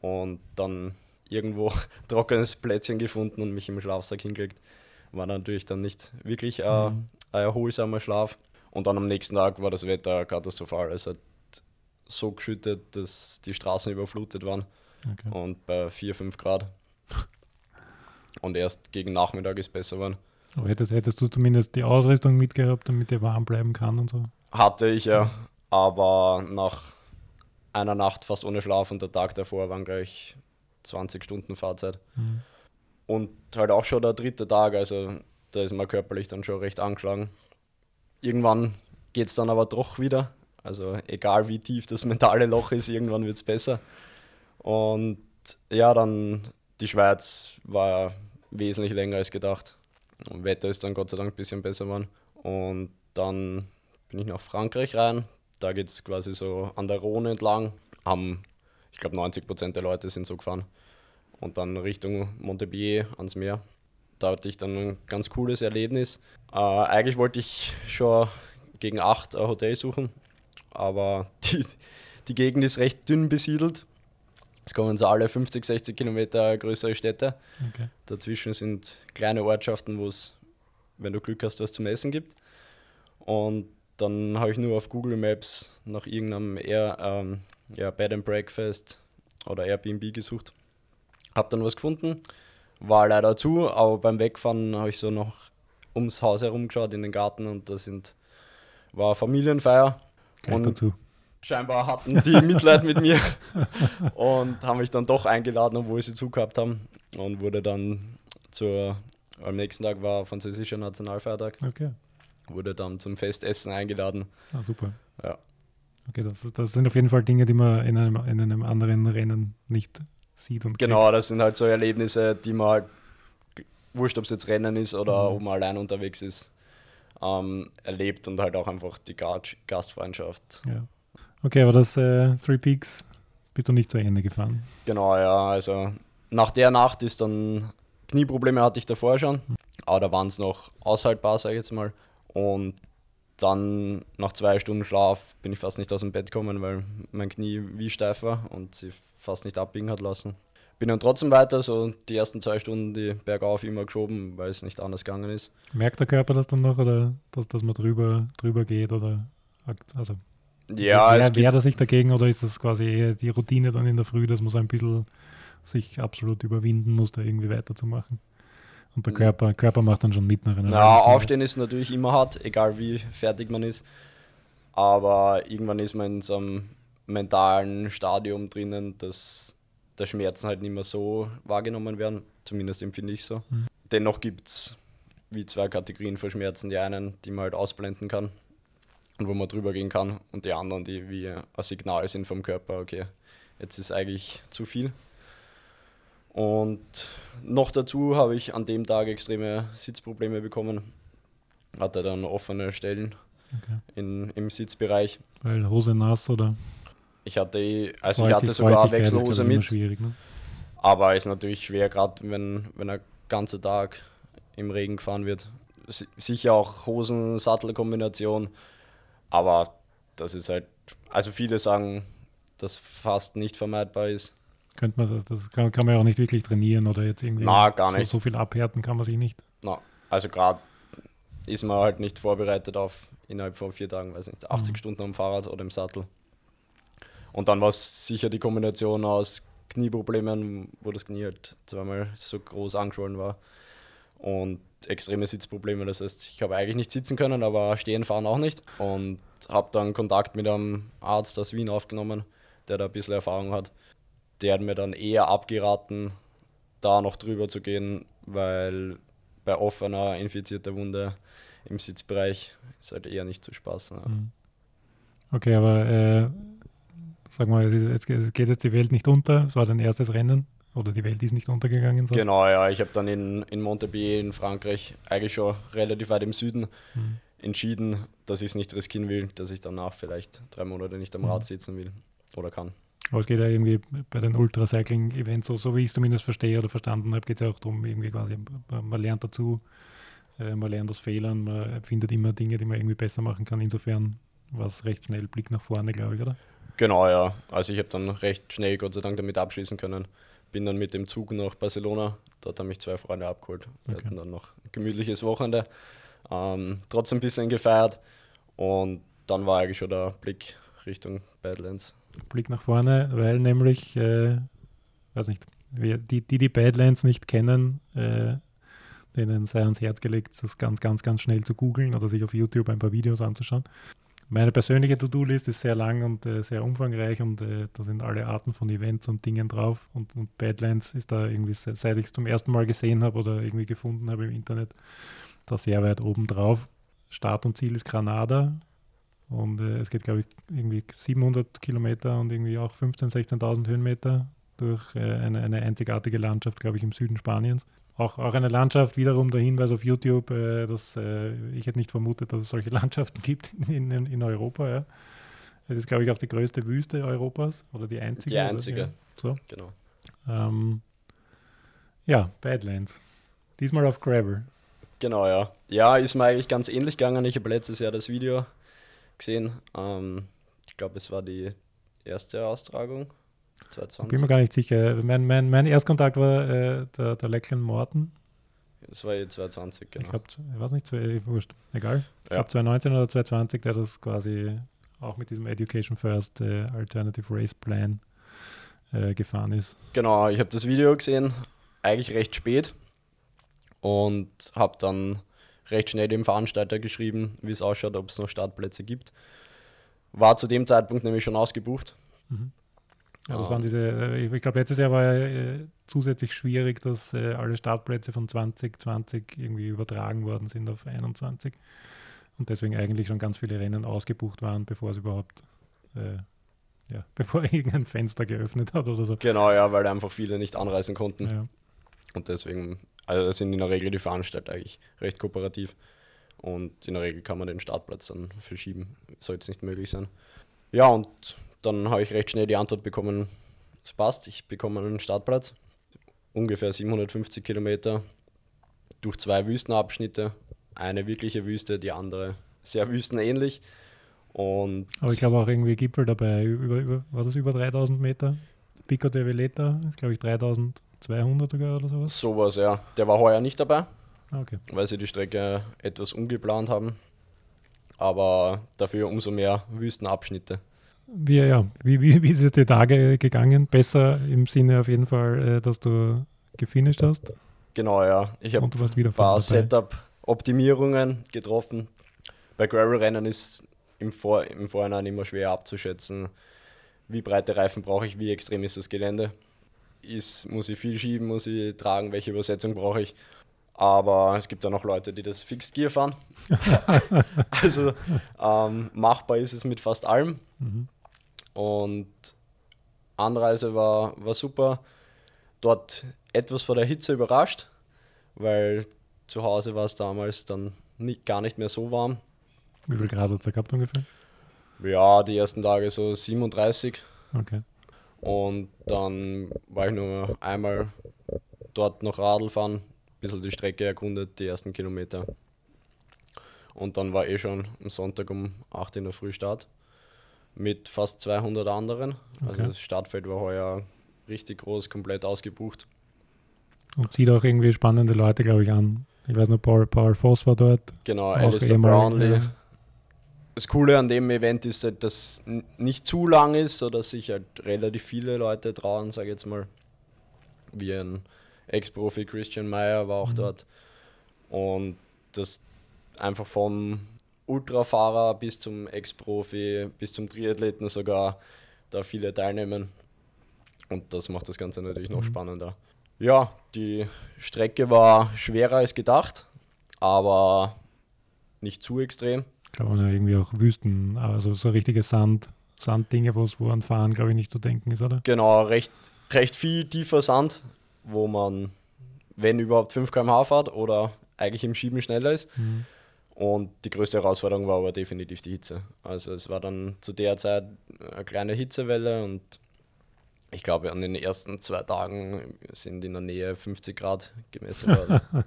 Und dann irgendwo [laughs] trockenes Plätzchen gefunden und mich im Schlafsack hingelegt. War natürlich dann nicht wirklich äh, ein erholsamer Schlaf. Und dann am nächsten Tag war das Wetter katastrophal. Es hat so geschüttet, dass die Straßen überflutet waren Okay. und bei 4, 5 Grad. Und erst gegen Nachmittag ist besser geworden. Aber hättest, hättest du zumindest die Ausrüstung mitgehabt, damit der warm bleiben kann und so? Hatte ich ja, aber nach einer Nacht fast ohne Schlaf und der Tag davor waren gleich 20 Stunden Fahrzeit. Mhm. Und halt auch schon der dritte Tag, also da ist man körperlich dann schon recht angeschlagen. Irgendwann geht es dann aber doch wieder. Also egal wie tief das mentale Loch ist, irgendwann wird es besser. Und ja, dann die Schweiz war wesentlich länger als gedacht. Und Wetter ist dann Gott sei Dank ein bisschen besser geworden. Und dann bin ich nach Frankreich rein. Da geht es quasi so an der Rhone entlang. Haben, ich glaube, 90 Prozent der Leute sind so gefahren. Und dann Richtung Montpellier ans Meer. Da hatte ich dann ein ganz cooles Erlebnis. Äh, eigentlich wollte ich schon gegen 8 ein Hotel suchen, aber [laughs] die, die Gegend ist recht dünn besiedelt. Es kommen so alle 50, 60 Kilometer größere Städte. Okay. Dazwischen sind kleine Ortschaften, wo es, wenn du Glück hast, was zum Essen gibt. Und dann habe ich nur auf Google Maps nach irgendeinem Air, ähm, ja, Bed and Breakfast oder Airbnb gesucht. Habe dann was gefunden, war leider zu, aber beim Wegfahren habe ich so noch ums Haus herum geschaut in den Garten und da sind, war Familienfeier. Gleich Und dazu. scheinbar hatten die [laughs] Mitleid mit mir und haben mich dann doch eingeladen, obwohl sie zugehabt haben. Und wurde dann zur, am nächsten Tag war französischer Nationalfeiertag, Okay. Wurde dann zum Festessen eingeladen. Ah, super. Ja. Okay, das, das sind auf jeden Fall Dinge, die man in einem, in einem anderen Rennen nicht sieht und Genau, das sind halt so Erlebnisse, die man halt, wurscht ob es jetzt Rennen ist oder Mhm. ob man allein unterwegs ist, ähm, erlebt und halt auch einfach die Gast Gastfreundschaft. kriegt. Ja. Okay, aber das äh, Three Peaks bist du nicht zu Ende gefahren. Genau, ja, also nach der Nacht ist dann, Knieprobleme hatte ich davor schon, aber da waren es noch aushaltbar, sage ich jetzt mal. Und dann nach zwei Stunden Schlaf bin ich fast nicht aus dem Bett gekommen, weil mein Knie wie steif war und sie fast nicht abbiegen hat lassen. Bin dann trotzdem weiter, so die ersten zwei Stunden die bergauf immer geschoben, weil es nicht anders gegangen ist. Merkt der Körper das dann noch oder dass, dass man drüber, drüber geht oder also Ja, wer, es gibt, wehrt er sich dagegen oder ist das quasi eher die Routine dann in der Früh, dass man so ein bisschen sich absolut überwinden muss, da irgendwie weiterzumachen? Und der. Körper, Körper macht dann schon mit nach einer na, halben Stunde. Aufstehen ist natürlich immer hart, egal wie fertig man ist. Aber irgendwann ist man in so einem mentalen Stadium drinnen, dass der Schmerzen halt nicht mehr so wahrgenommen werden. Zumindest empfinde ich so. Mhm. Dennoch gibt es wie zwei Kategorien von Schmerzen. Die einen, die man halt ausblenden kann und wo man drüber gehen kann und die anderen, die wie ein Signal sind vom Körper, okay, jetzt ist eigentlich zu viel. Und noch dazu habe ich an dem Tag extreme Sitzprobleme bekommen. Hatte dann offene Stellen okay. in, im Sitzbereich. Weil Hose nass oder? Ich hatte, also ich hatte sogar Wechselhose mit. Ne? Aber ist natürlich schwer, gerade wenn, wenn ein ganzer Tag im Regen gefahren wird. Sicher auch Hosen-Sattel-Kombination. Aber das ist halt, also viele sagen, dass fast nicht vermeidbar ist. Könnte man das, das kann, kann, man ja auch nicht wirklich trainieren oder jetzt irgendwie Na, gar nicht. So, so viel abhärten kann man sich nicht. Na, also gerade ist man halt nicht vorbereitet auf innerhalb von vier Tagen, weiß nicht, 80 mhm. Stunden am Fahrrad oder im Sattel. Und dann war es sicher die Kombination aus Knieproblemen, wo das Knie halt zweimal so groß angeschwollen war und extreme Sitzprobleme. Das heißt, ich habe eigentlich nicht sitzen können, aber stehen fahren auch nicht. Und habe dann Kontakt mit einem Arzt aus Wien aufgenommen, der da ein bisschen Erfahrung hat. Der hat mir dann eher abgeraten, da noch drüber zu gehen, weil bei offener infizierter Wunde im Sitzbereich ist halt eher nicht zu spaßen. Ja. Mhm. Okay, aber äh, sag mal, es geht jetzt die Welt nicht unter. Es war dein erstes Rennen. Oder die Welt ist nicht untergegangen. So. Genau, ja. Ich habe dann in, in Montpellier in Frankreich, eigentlich schon relativ weit im Süden, mhm. entschieden, dass ich es nicht riskieren will, dass ich danach vielleicht drei Monate nicht am mhm. Rad sitzen will oder kann. Aber es geht ja irgendwie bei den Ultracycling-Events, so, so wie ich es zumindest verstehe oder verstanden habe, geht es ja auch darum, irgendwie quasi, man lernt dazu, äh, man lernt aus Fehlern, man findet immer Dinge, die man irgendwie besser machen kann. Insofern war es recht schnell Blick nach vorne, glaube ich, oder? Genau, ja. Also ich habe dann recht schnell, Gott sei Dank, damit abschließen können bin dann mit dem Zug nach Barcelona. Dort haben mich zwei Freunde abgeholt. Wir okay. hatten dann noch ein gemütliches Wochenende. Ähm, trotzdem ein bisschen gefeiert. Und dann war eigentlich schon der Blick Richtung Badlands. Blick nach vorne, weil nämlich, äh, weiß nicht, die, die die Badlands nicht kennen, äh, denen sei ans Herz gelegt, das ganz, ganz, ganz schnell zu googeln oder sich auf YouTube ein paar Videos anzuschauen. Meine persönliche To-Do-List ist sehr lang und äh, sehr umfangreich und äh, da sind alle Arten von Events und Dingen drauf. Und, und Badlands ist da irgendwie, seit ich es zum ersten Mal gesehen habe oder irgendwie gefunden habe im Internet, da sehr weit oben drauf. Start und Ziel ist Granada und äh, es geht, glaube ich, irgendwie 700 Kilometer und irgendwie auch 15.000, 16.000 Höhenmeter durch äh, eine, eine einzigartige Landschaft, glaube ich, im Süden Spaniens auch, auch eine Landschaft, wiederum der Hinweis auf YouTube, äh, dass äh, ich hätte nicht vermutet, dass es solche [laughs] Landschaften gibt in, in, in Europa. Ja. Es ist, glaube ich, auch die größte Wüste Europas oder die einzige. Die einzige. Oder, ja, so. Genau. Ähm, ja, Badlands. Diesmal auf Gravel. Genau, ja. Ja, ist mir eigentlich ganz ähnlich gegangen. Ich habe letztes Jahr das Video gesehen. Ähm, ich glaube, es war die erste Austragung 2020. Bin mir gar nicht sicher. Mein, mein, mein Erstkontakt war äh, der, der Lecklen Morten. Das war eh 2020, genau. Ich glaube, ich weiß nicht, wurscht, egal. Ich ja. glaube 2019 oder 2020, der das quasi auch mit diesem Education First äh, Alternative Race Plan äh, gefahren ist. Genau, ich habe das Video gesehen, eigentlich recht spät und habe dann recht schnell dem Veranstalter geschrieben, wie es ausschaut, ob es noch Startplätze gibt. War zu dem Zeitpunkt nämlich schon ausgebucht. Mhm. Ja, das waren diese, äh, ich glaube, letztes Jahr war äh, zusätzlich schwierig, dass äh, alle Startplätze von 2020 irgendwie übertragen worden sind auf 21 und deswegen eigentlich schon ganz viele Rennen ausgebucht waren, bevor es überhaupt, äh, ja, [laughs] bevor irgendein Fenster geöffnet hat oder so. Genau, ja, weil einfach viele nicht anreisen konnten. Ja. Und deswegen, also sind in der Regel die Veranstalter eigentlich recht kooperativ. Und in der Regel kann man den Startplatz dann verschieben, sollte es nicht möglich sein. Ja, und dann habe ich recht schnell die Antwort bekommen, es passt, ich bekomme einen Startplatz. Ungefähr 750 Kilometer durch zwei Wüstenabschnitte. Eine wirkliche Wüste, die andere sehr wüstenähnlich. Und Aber ich glaube auch irgendwie Gipfel dabei. Über, über, war das über 3000 Meter? Pico de Veleta ist, glaube ich, 3200 sogar oder sowas. Sowas, ja. Der war heuer nicht dabei, ah, okay. weil sie die Strecke etwas umgeplant haben. Aber dafür umso mehr Wüstenabschnitte. Wie, ja, wie, wie, wie ist es dir da gegangen? Besser im Sinne auf jeden Fall, äh, dass du gefinisht hast? Genau, ja. Ich habe ein paar Setup-Optimierungen getroffen. Bei Gravel-Rennen ist im, Vor im Vorhinein immer schwer abzuschätzen, wie breite Reifen brauche ich, wie extrem ist das Gelände. Ist, muss ich viel schieben, muss ich tragen, welche Übersetzung brauche ich. Aber es gibt auch noch Leute, die das Fixed Gear fahren. [laughs] also ähm, machbar ist es mit fast allem. Mhm. Und Anreise war, war super. Dort etwas vor der Hitze überrascht, weil zu Hause war es damals dann nicht, gar nicht mehr so warm. Wie viel Grad hat es da gehabt ungefähr? Ja, die ersten Tage so 37. Okay. Und dann war ich nur einmal dort noch Radl fahren, ein bisschen die Strecke erkundet, die ersten Kilometer. Und dann war eh schon am Sonntag um 8 in der Früh Start mit fast 200 anderen. Also Okay. das Startfeld war heuer richtig groß, komplett ausgebucht. Und zieht auch irgendwie spannende Leute, glaube ich, an. Ich weiß noch, Paul, Paul Voss war dort. Genau, Alistair Brownlee. ja. Das Coole an dem Event ist, halt, dass nicht zu lang ist, sodass sich halt relativ viele Leute trauen, sage ich jetzt mal. Wie ein Ex-Profi Christian Meyer war auch Mhm. dort. Und das einfach vom Ultrafahrer bis zum Ex-Profi, bis zum Triathleten sogar, da viele teilnehmen. Und das macht das Ganze natürlich noch Mhm. spannender. Ja, die Strecke war schwerer als gedacht, aber nicht zu extrem. Ich glaube, ja irgendwie auch Wüsten, also so richtige Sand, Sanddinge, wo es wo an Fahren, glaube ich, nicht zu denken ist, oder? Genau, recht, recht viel tiefer Sand, wo man, wenn überhaupt 5 km/h fährt oder eigentlich im Schieben schneller ist. Mhm. Und die größte Herausforderung war aber definitiv die Hitze. Also es war dann zu der Zeit eine kleine Hitzewelle und ich glaube an den ersten zwei Tagen sind in der Nähe 50 Grad gemessen worden. [laughs]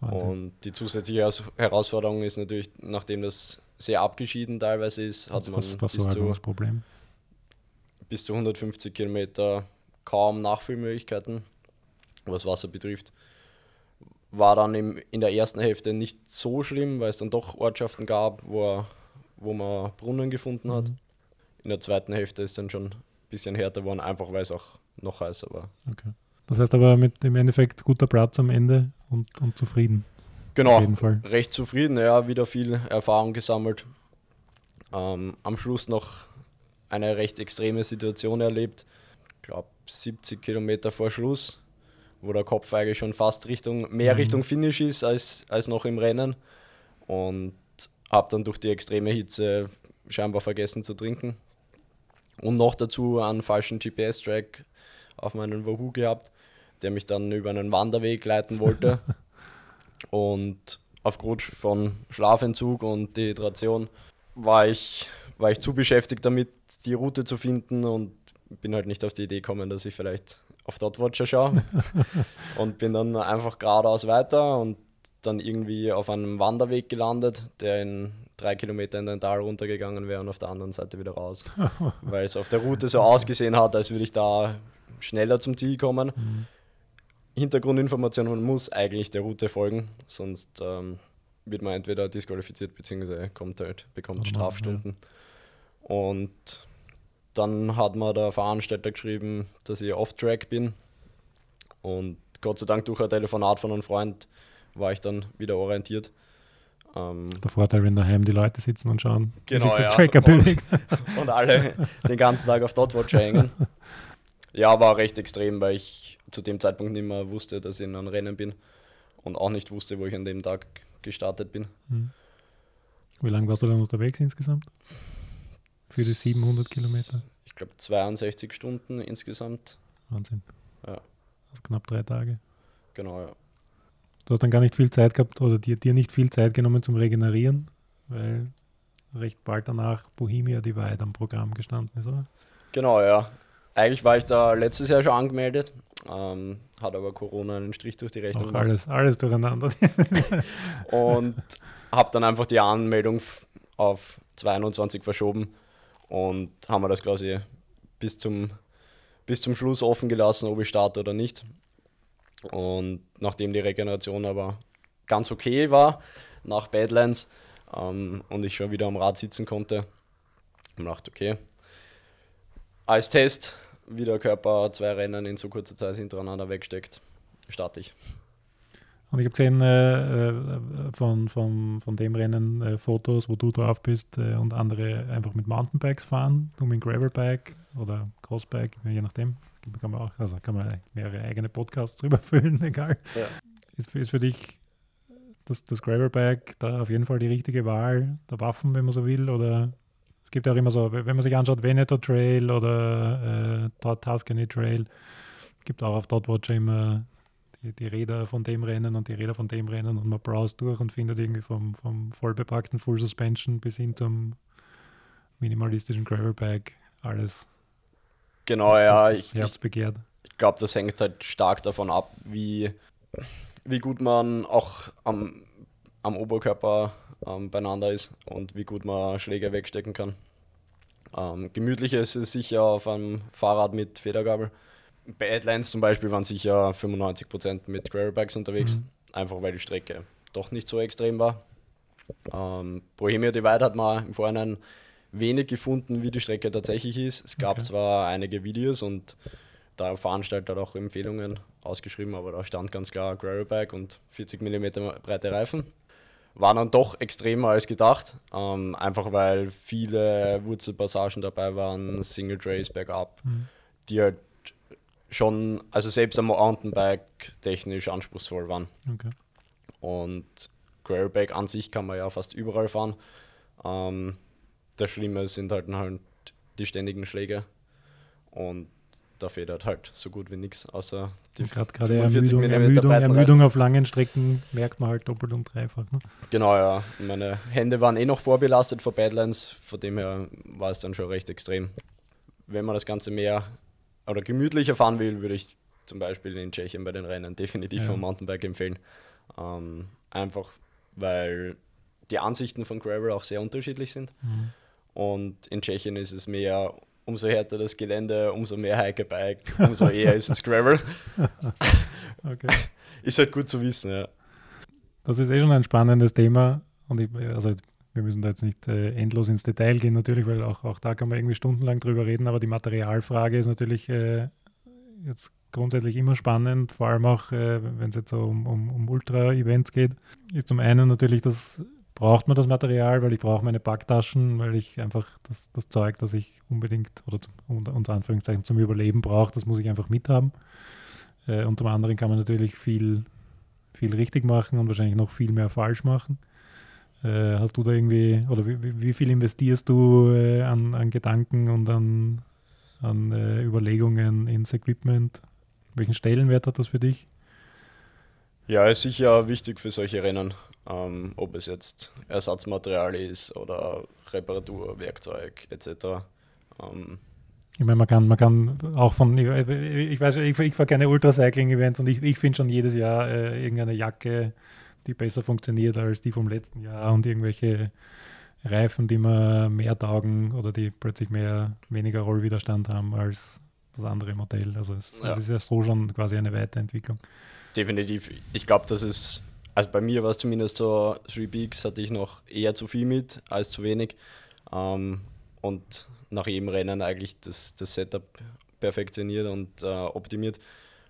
Wahnsinn. und die zusätzliche Heraus- Herausforderung ist natürlich, nachdem das sehr abgeschieden teilweise ist, hat das man bis zu bis zu 150 Kilometer kaum Nachfüllmöglichkeiten, was Wasser betrifft. War dann im, in der ersten Hälfte nicht so schlimm, weil es dann doch Ortschaften gab, wo, wo man Brunnen gefunden hat. Mhm. In der zweiten Hälfte ist dann schon ein bisschen härter geworden, einfach weil es auch noch heißer war. Okay. Das heißt aber mit im Endeffekt guter Platz am Ende und, und zufrieden. Auf Genau, jeden Fall. recht zufrieden, ja, wieder viel Erfahrung gesammelt. Ähm, am Schluss noch eine recht extreme Situation erlebt. Ich glaube 70 Kilometer vor Schluss, wo der Kopf eigentlich schon fast Richtung, mehr Mhm. Richtung Finish ist als, als noch im Rennen. Und habe dann durch die extreme Hitze scheinbar vergessen zu trinken. Und noch dazu einen falschen GPS-Track auf meinen Wahoo gehabt, der mich dann über einen Wanderweg leiten wollte. [laughs] Und aufgrund von Schlafentzug und Dehydration war ich, war ich zu beschäftigt damit, die Route zu finden und bin halt nicht auf die Idee gekommen, dass ich vielleicht auf Dotwatcher schaue. [laughs] und bin dann einfach geradeaus weiter und dann irgendwie auf einem Wanderweg gelandet, der in drei Kilometer in den Tal runtergegangen wäre und auf der anderen Seite wieder raus. [laughs] Weil es auf der Route so ausgesehen hat, als würde ich da schneller zum Ziel kommen. Mhm. Hintergrundinformation, man muss eigentlich der Route folgen, sonst ähm, wird man entweder disqualifiziert bzw. kommt halt, bekommt Mann, Strafstunden. Und dann hat mir der Veranstalter geschrieben, dass ich off-track bin. Und Gott sei Dank durch ein Telefonat von einem Freund war ich dann wieder orientiert. Ähm, Der Vorteil, wenn daheim die Leute sitzen und schauen, wie Genau, sich der ja. Tracker Und- [laughs] und alle den ganzen Tag auf Dotwatcher hängen. [laughs] Ja, war recht extrem, weil ich zu dem Zeitpunkt nicht mehr wusste, dass ich in einem Rennen bin und auch nicht wusste, wo ich an dem Tag gestartet bin. Mhm. Wie lange warst du dann unterwegs insgesamt? Für die 700 Kilometer? Ich glaube 62 Stunden insgesamt. Wahnsinn. Ja. Also knapp drei Tage. Genau, ja. Du hast dann gar nicht viel Zeit gehabt oder dir, dir nicht viel Zeit genommen zum Regenerieren, weil recht bald danach Bohemia Divide am Programm gestanden ist, oder? Genau, ja. Eigentlich war ich da letztes Jahr schon angemeldet, ähm, hat aber Corona einen Strich durch die Rechnung Auch gemacht. alles, alles durcheinander. [laughs] [laughs] und habe dann einfach die Anmeldung auf 22 verschoben und haben wir das quasi bis zum, bis zum Schluss offen gelassen, ob ich starte oder nicht. Und nachdem die Regeneration aber ganz okay war nach Badlands ähm, und ich schon wieder am Rad sitzen konnte, habe ich gedacht, okay, als Test, wie der Körper zwei Rennen in so kurzer Zeit hintereinander wegsteckt, starte ich. Und ich habe gesehen äh, äh, von, von, von dem Rennen äh, Fotos, wo du drauf bist äh, und andere einfach mit Mountainbikes fahren, du mit Gravelbike oder Crossbike, je nachdem. Kann man auch, also kann man mehrere eigene Podcasts drüber [laughs] füllen, egal. Ja. ist, ist für dich das, das Gravelbike da auf jeden Fall die richtige Wahl der Waffen, wenn man so will? Oder es gibt auch immer so, wenn man sich anschaut, Veneto Trail oder äh, Tuscany Trail, gibt auch auf Dotwatcher immer die, die, Räder von dem Rennen und die Räder von dem Rennen und man browst durch und findet irgendwie vom, vom vollbepackten Full Suspension bis hin zum minimalistischen Gravelbike alles. Genau, das, ja. Das ich, Herz begehrt. Ich glaube, das hängt halt stark davon ab, wie, wie gut man auch am, am Oberkörper ähm, beieinander ist und wie gut man Schläge wegstecken kann. Ähm, gemütlicher ist es sicher auf einem Fahrrad mit Federgabel. Bei Adlines zum Beispiel waren sicher 95% mit Gravelbikes unterwegs, mhm. einfach weil die Strecke doch nicht so extrem war. Ähm, Bohemia Divide hat man im Vorhinein wenig gefunden, wie die Strecke tatsächlich ist. Es gab okay. zwar einige Videos und der Veranstalter hat auch Empfehlungen ausgeschrieben, aber da stand ganz klar Gravelbike und 40 mm breite Reifen war dann doch extremer als gedacht. Ähm, einfach weil viele Wurzelpassagen dabei waren, Single Trays bergab, mhm. die halt schon, also selbst am Mountainbike technisch anspruchsvoll waren. Okay. Und Gravelbike an sich kann man ja fast überall fahren. Ähm, das Schlimme sind halt, halt die ständigen Schläge. Und da federt halt so gut wie nichts, außer die Gerade Ermüdung, Ermüdung, Ermüdung auf langen Strecken merkt man halt doppelt und dreifach. Ne? Genau, ja. Meine Hände waren eh noch vorbelastet vor Badlands, von dem her war es dann schon recht extrem. Wenn man das Ganze mehr oder gemütlicher fahren will, würde ich zum Beispiel in Tschechien bei den Rennen definitiv ja. vom Mountainbike empfehlen. Ähm, einfach weil die Ansichten von Gravel auch sehr unterschiedlich sind. Mhm. Und in Tschechien ist es mehr umso härter das Gelände, umso mehr Hikebike, umso eher ist es Gravel. [laughs] okay. Ist halt gut zu wissen, ja. Das ist eh schon ein spannendes Thema und ich, also wir müssen da jetzt nicht äh, endlos ins Detail gehen, natürlich, weil auch, auch da kann man irgendwie stundenlang drüber reden, aber die Materialfrage ist natürlich äh, jetzt grundsätzlich immer spannend, vor allem auch, äh, wenn es jetzt so um, um, um Ultra-Events geht, ist zum einen natürlich das braucht man das Material, weil ich brauche meine Packtaschen, weil ich einfach das, das Zeug, das ich unbedingt oder unter, unter Anführungszeichen zum Überleben brauche, das muss ich einfach mithaben. Äh, und zum anderen kann man natürlich viel, viel richtig machen und wahrscheinlich noch viel mehr falsch machen. Äh, hast du da irgendwie, oder wie, wie viel investierst du äh, an, an Gedanken und an, an äh, Überlegungen ins Equipment? Welchen Stellenwert hat das für dich? Ja, ist sicher wichtig für solche Rennen ähm, ob es jetzt Ersatzmaterial ist oder Reparatur, Werkzeug etc. Ähm, ich meine, man kann, man kann auch von, ich, ich weiß, ich, ich fahre gerne Ultracycling-Events und ich, ich finde schon jedes Jahr äh, irgendeine Jacke, die besser funktioniert als die vom letzten Jahr und irgendwelche Reifen, die mir mehr taugen oder die plötzlich mehr, weniger Rollwiderstand haben als das andere Modell. Also es, ja. es ist ja so schon quasi eine Weiterentwicklung. Definitiv. Ich glaube, das ist also bei mir war es zumindest so, Three Peaks hatte ich noch eher zu viel mit als zu wenig. Ähm, und nach jedem Rennen eigentlich das, das Setup perfektioniert und äh, optimiert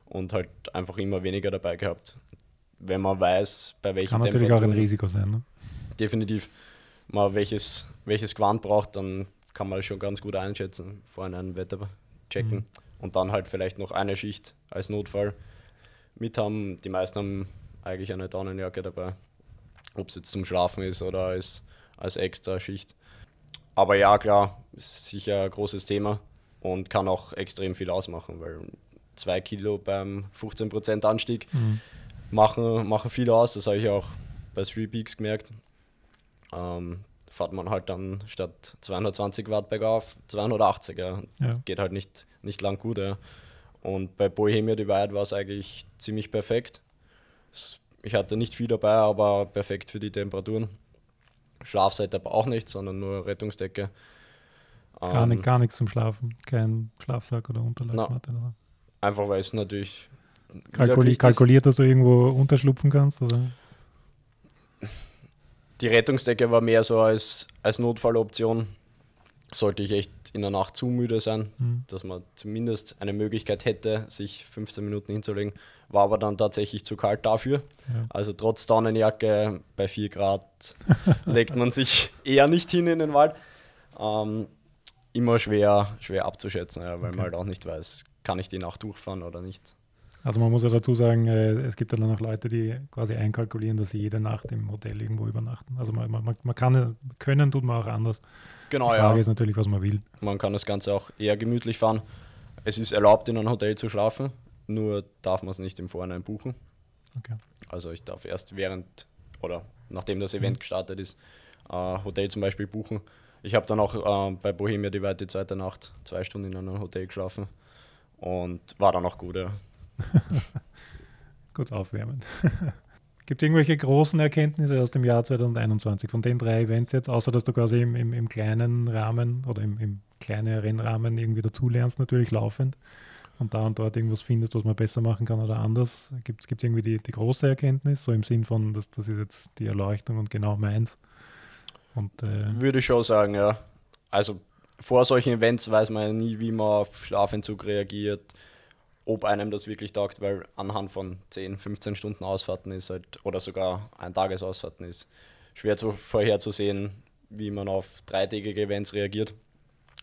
und halt einfach immer weniger dabei gehabt. Wenn man weiß, bei welchen Kann natürlich auch ein Risiko sein. Ne? Definitiv. Man welches, welches Quant braucht, dann kann man schon ganz gut einschätzen, vor einem Wetter checken. Mhm. Und dann halt vielleicht noch eine Schicht als Notfall mit haben. Die meisten haben eigentlich eine Daunenjacke dabei. Ob es jetzt zum Schlafen ist oder als, als extra Schicht. Aber ja, klar, ist sicher ein großes Thema und kann auch extrem viel ausmachen, weil zwei Kilo beim 15% Anstieg mhm. machen, machen viel aus. Das habe ich auch bei Three Peaks gemerkt. Ähm, fährt man halt dann statt 220 Watt bergauf 280. Ja. ja. geht halt nicht, nicht lang gut. Ja. Und bei Bohemia Divide war es eigentlich ziemlich perfekt. Ich hatte nicht viel dabei, aber perfekt für die Temperaturen. Schlafsetup auch nicht, sondern nur Rettungsdecke. Gar, ähm, nicht, gar nichts zum Schlafen, kein Schlafsack oder Unterlagsmatte. Na, einfach weil es natürlich. Kalkuli kalkuliert, dass du irgendwo unterschlupfen kannst? Oder? Die Rettungsdecke war mehr so als, als Notfalloption sollte ich echt in der Nacht zu müde sein, mhm. dass man zumindest eine Möglichkeit hätte, sich 15 Minuten hinzulegen. War aber dann tatsächlich zu kalt dafür. Ja. Also trotz Daunenjacke bei 4 Grad [laughs] legt man sich eher nicht hin in den Wald. Ähm, immer schwer, schwer abzuschätzen, ja, weil okay. man halt auch nicht weiß, kann ich die Nacht durchfahren oder nicht. Also man muss ja dazu sagen, äh, es gibt ja dann auch Leute, die quasi einkalkulieren, dass sie jede Nacht im Hotel irgendwo übernachten. Also man, man, man kann, können tut man auch anders. Genau, Die Frage ja. ist natürlich, was man will. Man kann das Ganze auch eher gemütlich fahren. Es ist erlaubt, in einem Hotel zu schlafen, nur darf man es nicht im Vorhinein buchen. Okay. Also ich darf erst während oder nachdem das Event gestartet ist, äh, Hotel zum Beispiel buchen. Ich habe dann auch äh, bei Bohemia die Welt die zweite Nacht zwei Stunden in einem Hotel geschlafen und war dann auch gut. Ja. [laughs] Gut aufwärmen. [laughs] Gibt es irgendwelche großen Erkenntnisse aus dem Jahr 2021 von den drei Events jetzt, außer dass du quasi im, im, im kleinen Rahmen oder im, im kleinen Rennrahmen irgendwie dazulernst, natürlich laufend und da und dort irgendwas findest, was man besser machen kann oder anders? Gibt es irgendwie die, die große Erkenntnis, so im Sinn von, dass das ist jetzt die Erleuchtung und genau meins? Und äh, Würde ich schon sagen, ja. Also vor solchen Events weiß man ja nie, wie man auf Schlafentzug reagiert, ob einem das wirklich taugt, weil anhand von 10, 15 Stunden Ausfahrten ist halt, oder sogar ein Tagesausfahrten ist schwer zu, vorherzusehen, wie man auf dreitägige Events reagiert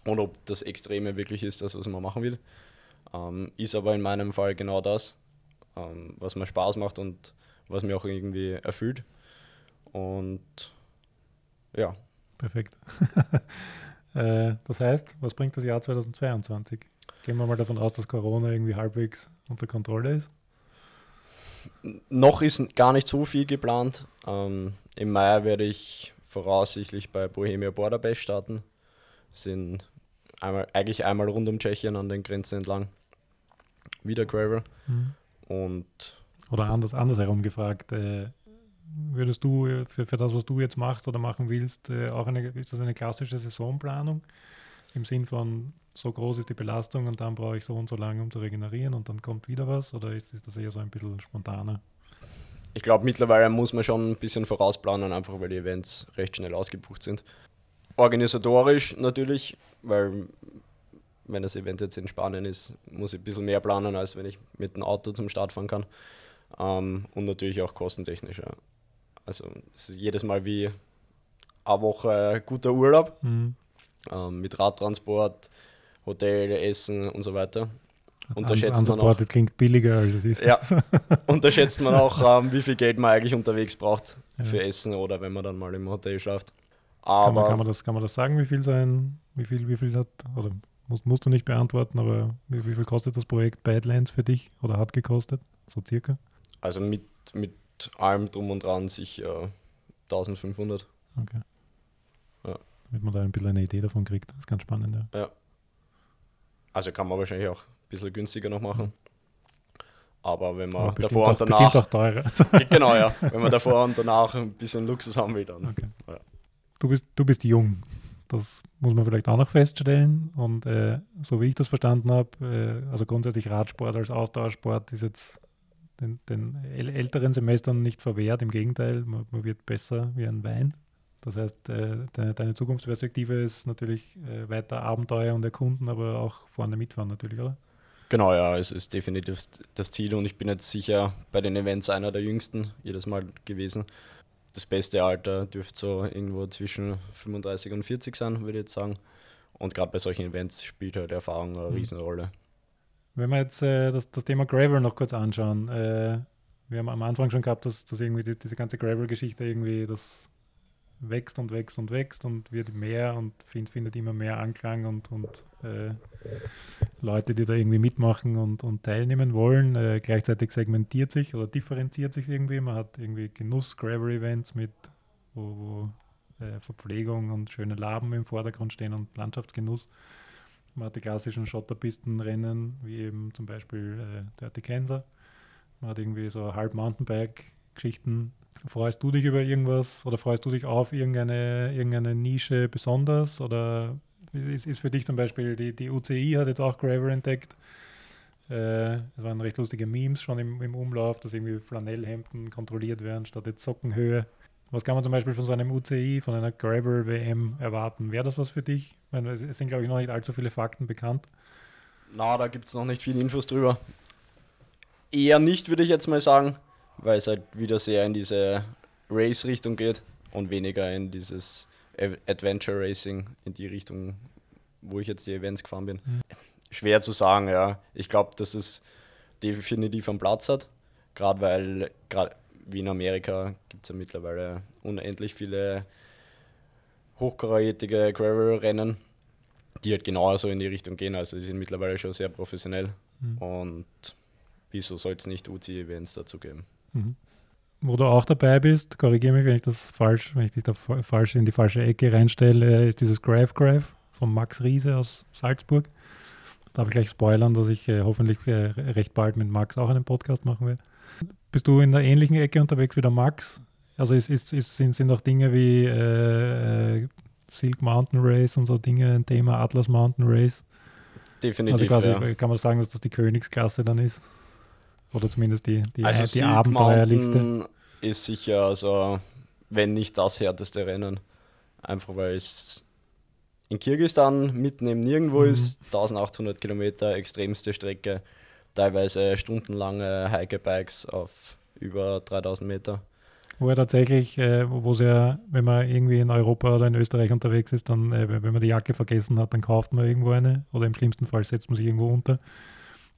und ob das Extreme wirklich ist, das, was man machen will. Ähm, ist aber in meinem Fall genau das, ähm, was mir Spaß macht und was mir auch irgendwie erfüllt. Und ja, perfekt. [laughs] äh, das heißt, was bringt das Jahr 2022? Gehen wir mal davon aus, dass Corona irgendwie halbwegs unter Kontrolle ist. noch ist gar nicht so viel geplant. Ähm, Im Mai werde ich voraussichtlich bei Bohemia Border Bash starten. Sind einmal, eigentlich einmal rund um Tschechien an den Grenzen entlang. Wieder Gravel. Und Oder anders, andersherum gefragt, äh, würdest du äh, für, für das, was du jetzt machst oder machen willst, äh, auch eine, ist das eine klassische Saisonplanung? Im Sinn von, so groß ist die Belastung und dann brauche ich so und so lange, um zu regenerieren und dann kommt wieder was? Oder ist, ist das eher so ein bisschen spontaner? ich glaube, mittlerweile muss man schon ein bisschen vorausplanen, einfach weil die Events recht schnell ausgebucht sind. Organisatorisch natürlich, weil wenn das Event jetzt in Spanien ist, muss ich ein bisschen mehr planen, als wenn ich mit dem Auto zum Start fahren kann. Ähm, und natürlich auch kostentechnisch. Ja. Also es ist jedes Mal wie eine Woche guter Urlaub Mhm. Ähm, mit Radtransport, Hotel, Essen und so weiter. Unterschätzt man auch. klingt billiger, als es ist. Ja, [laughs] unterschätzt man auch, ähm, wie viel Geld man eigentlich unterwegs braucht Ja. für Essen oder wenn man dann mal im Hotel schläft. Kann, man, Aber kann, man das, kann man das sagen, wie viel sein, wie viel, wie viel hat, oder musst, musst du nicht beantworten, aber wie, wie viel kostet das Projekt Badlands für dich oder hat gekostet? So circa? also mit, mit allem drum und dran sicher 1500. Okay. Ja. Damit man da ein bisschen eine Idee davon kriegt. Das ist ganz spannend, ja. Also kann man wahrscheinlich auch ein bisschen günstiger noch machen. Aber wenn man bestimmt, davor und danach, auch teurer. genau ja, wenn man davor und danach ein bisschen Luxus haben will, dann. Okay. Ja. Du bist, du bist jung. Das muss man vielleicht auch noch feststellen. Und äh, so wie ich das verstanden habe, äh, also grundsätzlich Radsport als Ausdauersport ist jetzt den, den äl- älteren Semestern nicht verwehrt. Im Gegenteil, man, man wird besser wie ein Wein. Das heißt, äh, deine, deine Zukunftsperspektive ist natürlich äh, weiter Abenteuer und erkunden, aber auch vorne mitfahren natürlich, oder? Genau, ja, es ist definitiv das Ziel und ich bin jetzt sicher bei den Events einer der jüngsten jedes Mal gewesen. Das beste Alter dürfte so irgendwo zwischen 35 und 40 sein, würde ich jetzt sagen. Und gerade bei solchen Events spielt halt Erfahrung eine Mhm. Riesenrolle. Wenn wir jetzt äh, das, das Thema Gravel noch kurz anschauen, äh, wir haben am Anfang schon gehabt, dass, dass irgendwie die, diese ganze Gravel-Geschichte irgendwie das wächst und wächst und wächst und wird mehr und find, findet immer mehr Anklang und, und äh, Leute, die da irgendwie mitmachen und, und teilnehmen wollen. Äh, gleichzeitig segmentiert sich oder differenziert sich irgendwie. Man hat irgendwie Genuss-Gravel-Events mit, wo, wo äh, Verpflegung und schöne Laben im Vordergrund stehen und Landschaftsgenuss. Man hat die klassischen Schotterpistenrennen, wie eben zum Beispiel äh, Dirty Kansas. Man hat irgendwie so Halb-Mountainbike-Geschichten. Freust du dich über irgendwas oder freust du dich auf irgendeine, irgendeine Nische besonders? Oder ist, ist für dich zum Beispiel die, die UCI hat jetzt auch Gravel entdeckt. Äh, es waren recht lustige Memes schon im, im Umlauf, dass irgendwie Flanellhemden kontrolliert werden statt jetzt Sockenhöhe. Was kann man zum Beispiel von so einem UCI, von einer Gravel-WM erwarten? Wäre das was für dich? Ich meine, es, es sind, glaube ich, noch nicht allzu viele Fakten bekannt. Na, da gibt es noch nicht viele Infos drüber. Eher nicht, würde ich jetzt mal sagen, weil es halt wieder sehr in diese Race-Richtung geht und weniger in dieses Adventure Racing, in die Richtung, wo ich jetzt die Events gefahren bin. Mhm. Schwer zu sagen, ja. Ich glaube, dass es definitiv einen Platz hat. Gerade weil, gerade wie in Amerika, gibt es ja mittlerweile unendlich viele hochkarätige Gravel-Rennen, die halt genauso in die Richtung gehen. Also, die sind mittlerweile schon sehr professionell. Mhm. Und wieso soll es nicht UCI-Events dazu geben? Mhm. Wo du auch dabei bist, korrigiere mich, wenn ich das falsch, wenn ich dich da falsch in die falsche Ecke reinstelle, ist dieses Grave Grave von Max Riese aus Salzburg. Darf ich gleich spoilern, dass ich äh, hoffentlich äh, recht bald mit Max auch einen Podcast machen werde. Bist du in der ähnlichen Ecke unterwegs wie der Max? Also ist, ist, ist, sind, sind auch Dinge wie äh, äh, Silk Mountain Race und so Dinge ein Thema, Atlas Mountain Race? Definitiv. Also quasi, ja. kann man sagen, dass das die Königsklasse dann ist? Oder zumindest die, die, also die? Mountain ist sicher, also wenn nicht das härteste Rennen. Einfach weil es in Kirgisistan mitten im Nirgendwo mhm. ist, 1800 Kilometer, extremste Strecke, teilweise stundenlange Hike-Bikes auf über 3000 Meter. Wo er tatsächlich, äh, wo es ja, wenn man irgendwie in Europa oder in Österreich unterwegs ist, dann, äh, wenn man die Jacke vergessen hat, dann kauft man irgendwo eine oder im schlimmsten Fall setzt man sich irgendwo unter.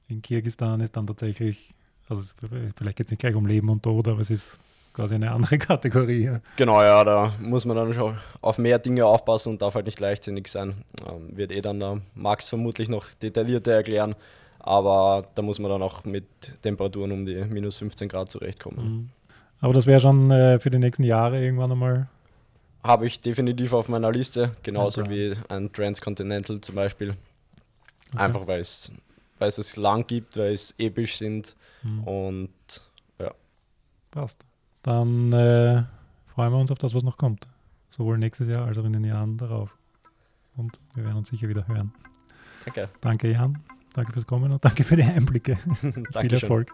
In Kirgisistan ist dann tatsächlich, also vielleicht geht es nicht gleich um Leben und Tod, aber es ist quasi eine andere [laughs] Kategorie. Ja. Genau, ja, da muss man dann schon auf mehr Dinge aufpassen und darf halt nicht leichtsinnig sein. Ähm, wird eh dann der Max vermutlich noch detaillierter erklären, aber da muss man dann auch mit Temperaturen um die minus 15 Grad zurechtkommen. Mhm. Aber das wäre schon äh, für die nächsten Jahre irgendwann einmal. Habe ich definitiv auf meiner Liste, genauso okay. wie ein Transcontinental zum Beispiel. Okay. Einfach weil es, weil es es lang gibt, weil es episch sind mhm. und ja. Passt dann äh, freuen wir uns auf das, was noch kommt. Sowohl nächstes Jahr als auch in den Jahren darauf. Und wir werden uns sicher wieder hören. Danke. Danke, Jan. Danke fürs Kommen und danke für die Einblicke. [laughs] Viel Erfolg.